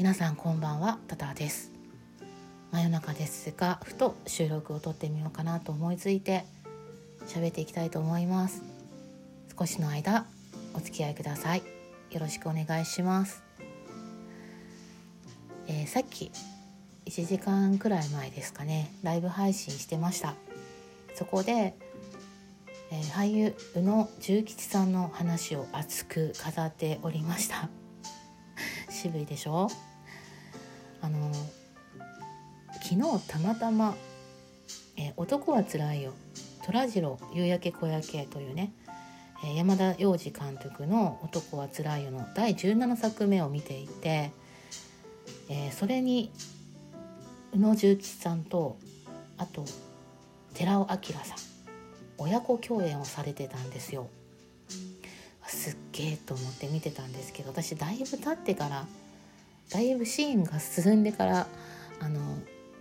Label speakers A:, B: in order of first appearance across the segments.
A: 皆さんこんばんはタタです。真夜中ですがふと収録を撮ってみようかなと思いついて喋っていきたいと思います。少しの間お付き合いください。よろしくお願いします、えー、さっき1時間くらい前ですかねライブ配信してました。そこで、えー、俳優宇野重吉さんの話を熱く語っておりました。渋いでしょ？あの昨日たまたま「え、男はつらいよ」虎次郎夕焼け小焼けというね、山田洋次監督の「男はつらいよ」の第17作目を見ていて、え、それに宇野重吉さんとあと寺尾明さん親子共演をされてたんですよ。すっげえと思って見てたんですけど私だいぶ経ってからだいぶシーンが進んでからあの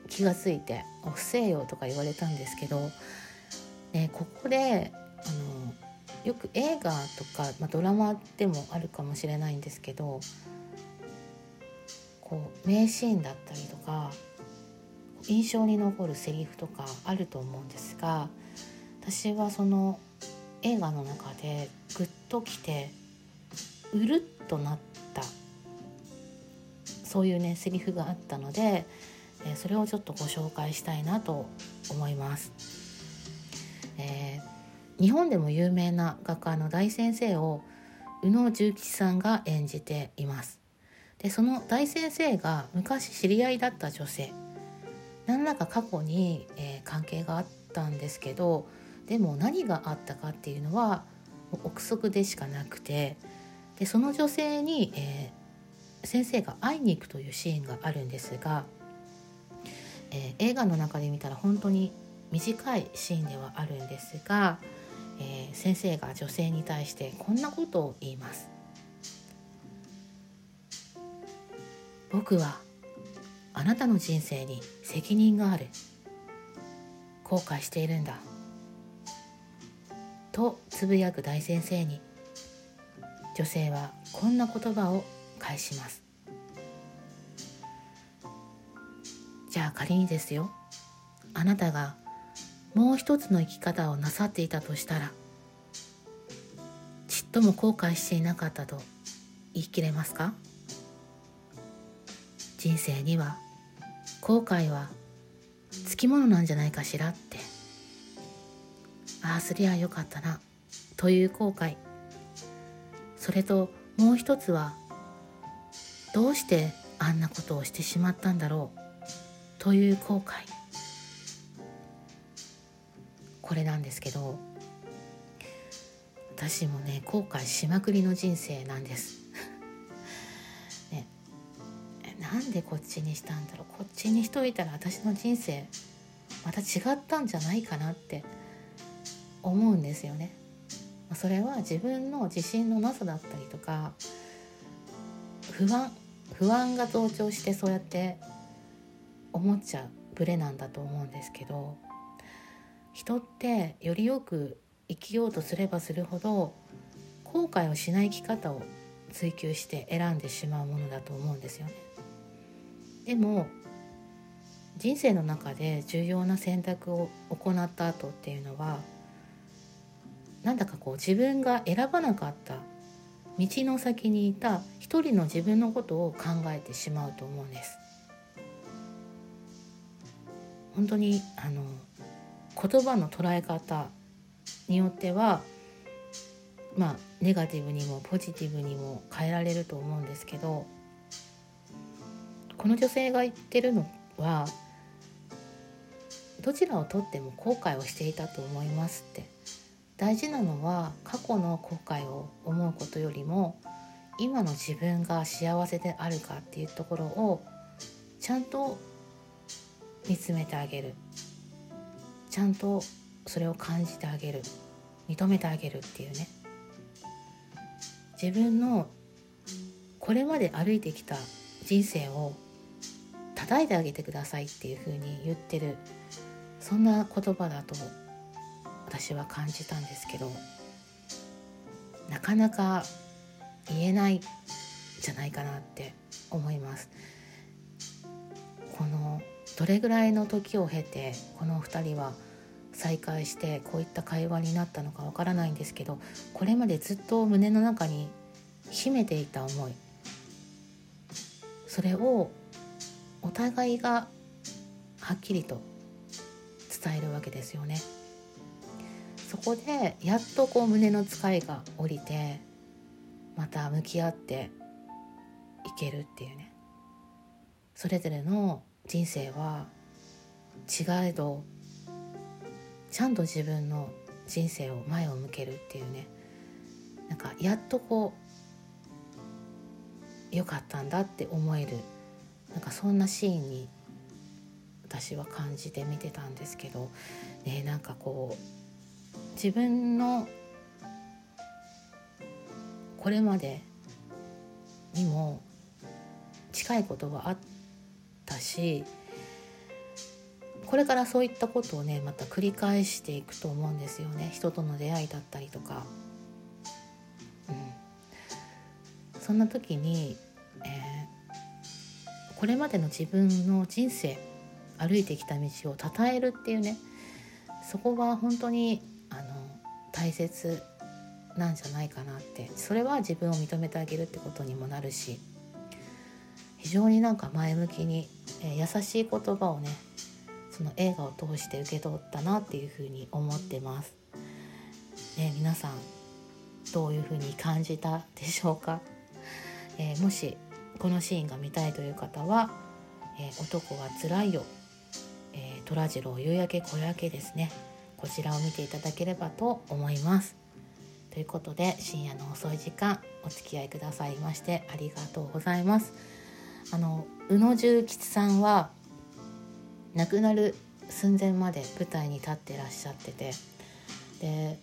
A: 気が付いて「おせえよ」とか言われたんですけど、ね、ここであのよく映画とか、まあ、ドラマでもあるかもしれないんですけどこう名シーンだったりとか印象に残るセリフとかあると思うんですが私はその映画の中でグッときてうるっとなったそういうねセリフがあったので、えそれをちょっとご紹介したいなと思います。えー、日本でも有名な画家の大先生を宇野重吉さんが演じています。でその大先生が昔知り合いだった女性何らか過去に、えー、関係があったんですけどでも何があったかっていうのは憶測でしかなくてでその女性に、えー、先生が会いに行くというシーンがあるんですが、えー、映画の中で見たら本当に短いシーンではあるんですが、えー、先生が女性に対してこんなことを言います。僕はあなたの人生に責任がある後悔しているんだとつぶやく大先生に女性はこんな言葉を返します。じゃあ仮にですよ。あなたがもう一つの生き方をなさっていたとしたらちっとも後悔していなかったと言い切れますか？人生には後悔はつきものなんじゃないかしらって。ああすりゃよかったなという後悔。それともう一つはどうしてあんなことをしてしまったんだろうという後悔。これなんですけど私もね後悔しまくりの人生なんです。ねなんでこっちにしたんだろう。こっちにしといたら私の人生また違ったんじゃないかなって思うんですよね。それは自分の自信のなさだったりとか不安不安が増長してそうやって思っちゃうブレなんだと思うんですけど人ってよりよく生きようとすればするほど後悔をしない生き方を追求して選んでしまうものだと思うんですよね。でも人生の中で重要な選択を行った後っていうのはなんだかこう自分が選ばなかった道の先にいた一人の自分のことを考えてしまうと思うんです。本当にあの言葉の捉え方によってはまあネガティブにもポジティブにも変えられると思うんですけどこの女性が言ってるのはどちらをとっても後悔をしていたと思いますって大事なのは過去の後悔を思うことよりも今の自分が幸せであるかっていうところをちゃんと見つめてあげる。ちゃんとそれを感じてあげる。認めてあげるっていうね。自分のこれまで歩いてきた人生を叩いてあげてくださいっていうふうに言ってる。そんな言葉だと私は感じたんですけどなかなか言えないじゃないかなって思いますこのどれぐらいの時を経てこの2人は再会してこういった会話になったのかわからないんですけどこれまでずっと胸の中に秘めていた思いそれをお互いがはっきりと伝えるわけですよね。そこでやっとこう胸の使いが下りてまた向き合っていけるっていうね。それぞれの人生は違えどちゃんと自分の人生を前を向けるっていうね。なんかやっとこう良かったんだって思える。なんかそんなシーンに私は感じて見てたんですけどねなんかこう自分のこれまでにも近いことがあったしこれからそういったことをねまた繰り返していくと思うんですよね。人との出会いだったりとか、うん、そんな時に、えー、これまでの自分の人生歩いてきた道を称えるっていうねそこは本当に大切なんじゃないかなって。それは自分を認めてあげるってことにもなるし非常になんか前向きに、えー、優しい言葉をねその映画を通して受け取ったなっていうふうに思ってます。ね、皆さんどういうふうに感じたでしょうか、えー、もしこのシーンが見たいという方は「えー、男はつらいよ」えー、虎次郎夕焼け小焼けですね。こちらを見ていただければと思います。ということで深夜の遅い時間お付き合いくださいましてありがとうございます。あの宇野重吉さんは亡くなる寸前まで舞台に立ってらっしゃっててで、え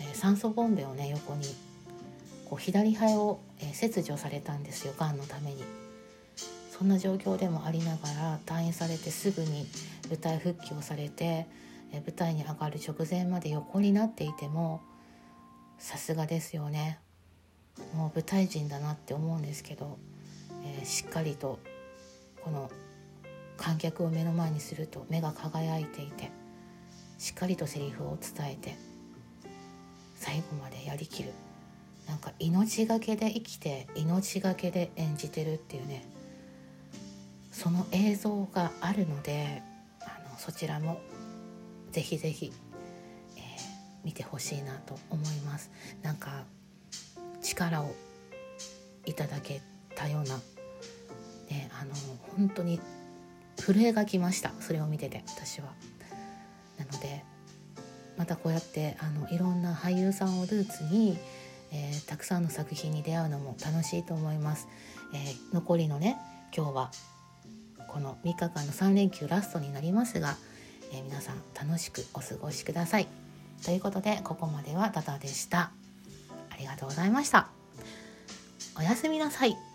A: ー、酸素ボンベをね横にこう左肺を、えー、切除されたんですよがんのために。そんな状況でもありながら退院されてすぐに舞台復帰をされて舞台に上がる直前まで横になっていてもさすがですよね。もう舞台人だなって思うんですけど、えー、しっかりとこの観客を目の前にすると目が輝いていてしっかりとセリフを伝えて最後までやりきる。なんか命がけで生きて命がけで演じてるっていうねその映像があるのであのそちらもぜひぜひ、えー、見てほしいなと思いますなんか力をいただけたような、ね、あの本当に震えがきましたそれを見てて私は。なのでまたこうやってあのいろんな俳優さんをルーツに、えー、たくさんの作品に出会うのも楽しいと思います。えー、残りのね今日はこの3日間の3連休ラストになりますがえ、皆さん楽しくお過ごしください。ということでここまではダダでした。ありがとうございました。おやすみなさい。